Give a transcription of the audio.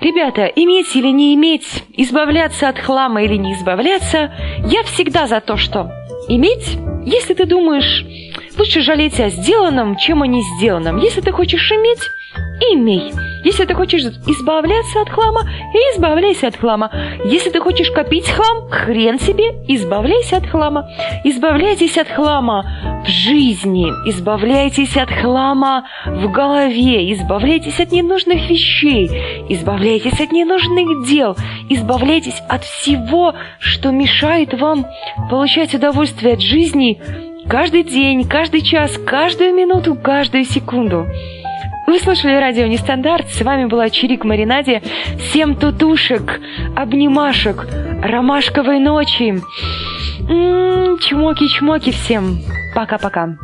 Ребята, иметь или не иметь, избавляться от хлама или не избавляться, я всегда за то, что иметь, если ты думаешь, лучше жалеть о сделанном, чем о не сделанном. Если ты хочешь иметь, имей. Если ты хочешь избавляться от хлама, избавляйся от хлама. Если ты хочешь копить хлам, хрен себе, избавляйся от хлама. Избавляйтесь от хлама в жизни, избавляйтесь от хлама в голове, избавляйтесь от ненужных вещей, избавляйтесь от ненужных дел, избавляйтесь от всего, что мешает вам получать удовольствие от жизни каждый день, каждый час, каждую минуту, каждую секунду. Вы слушали радио Нестандарт. С вами была Чирик Маринаде. Всем тутушек, обнимашек, ромашковой ночи. М-м, чмоки-чмоки всем. Пока-пока.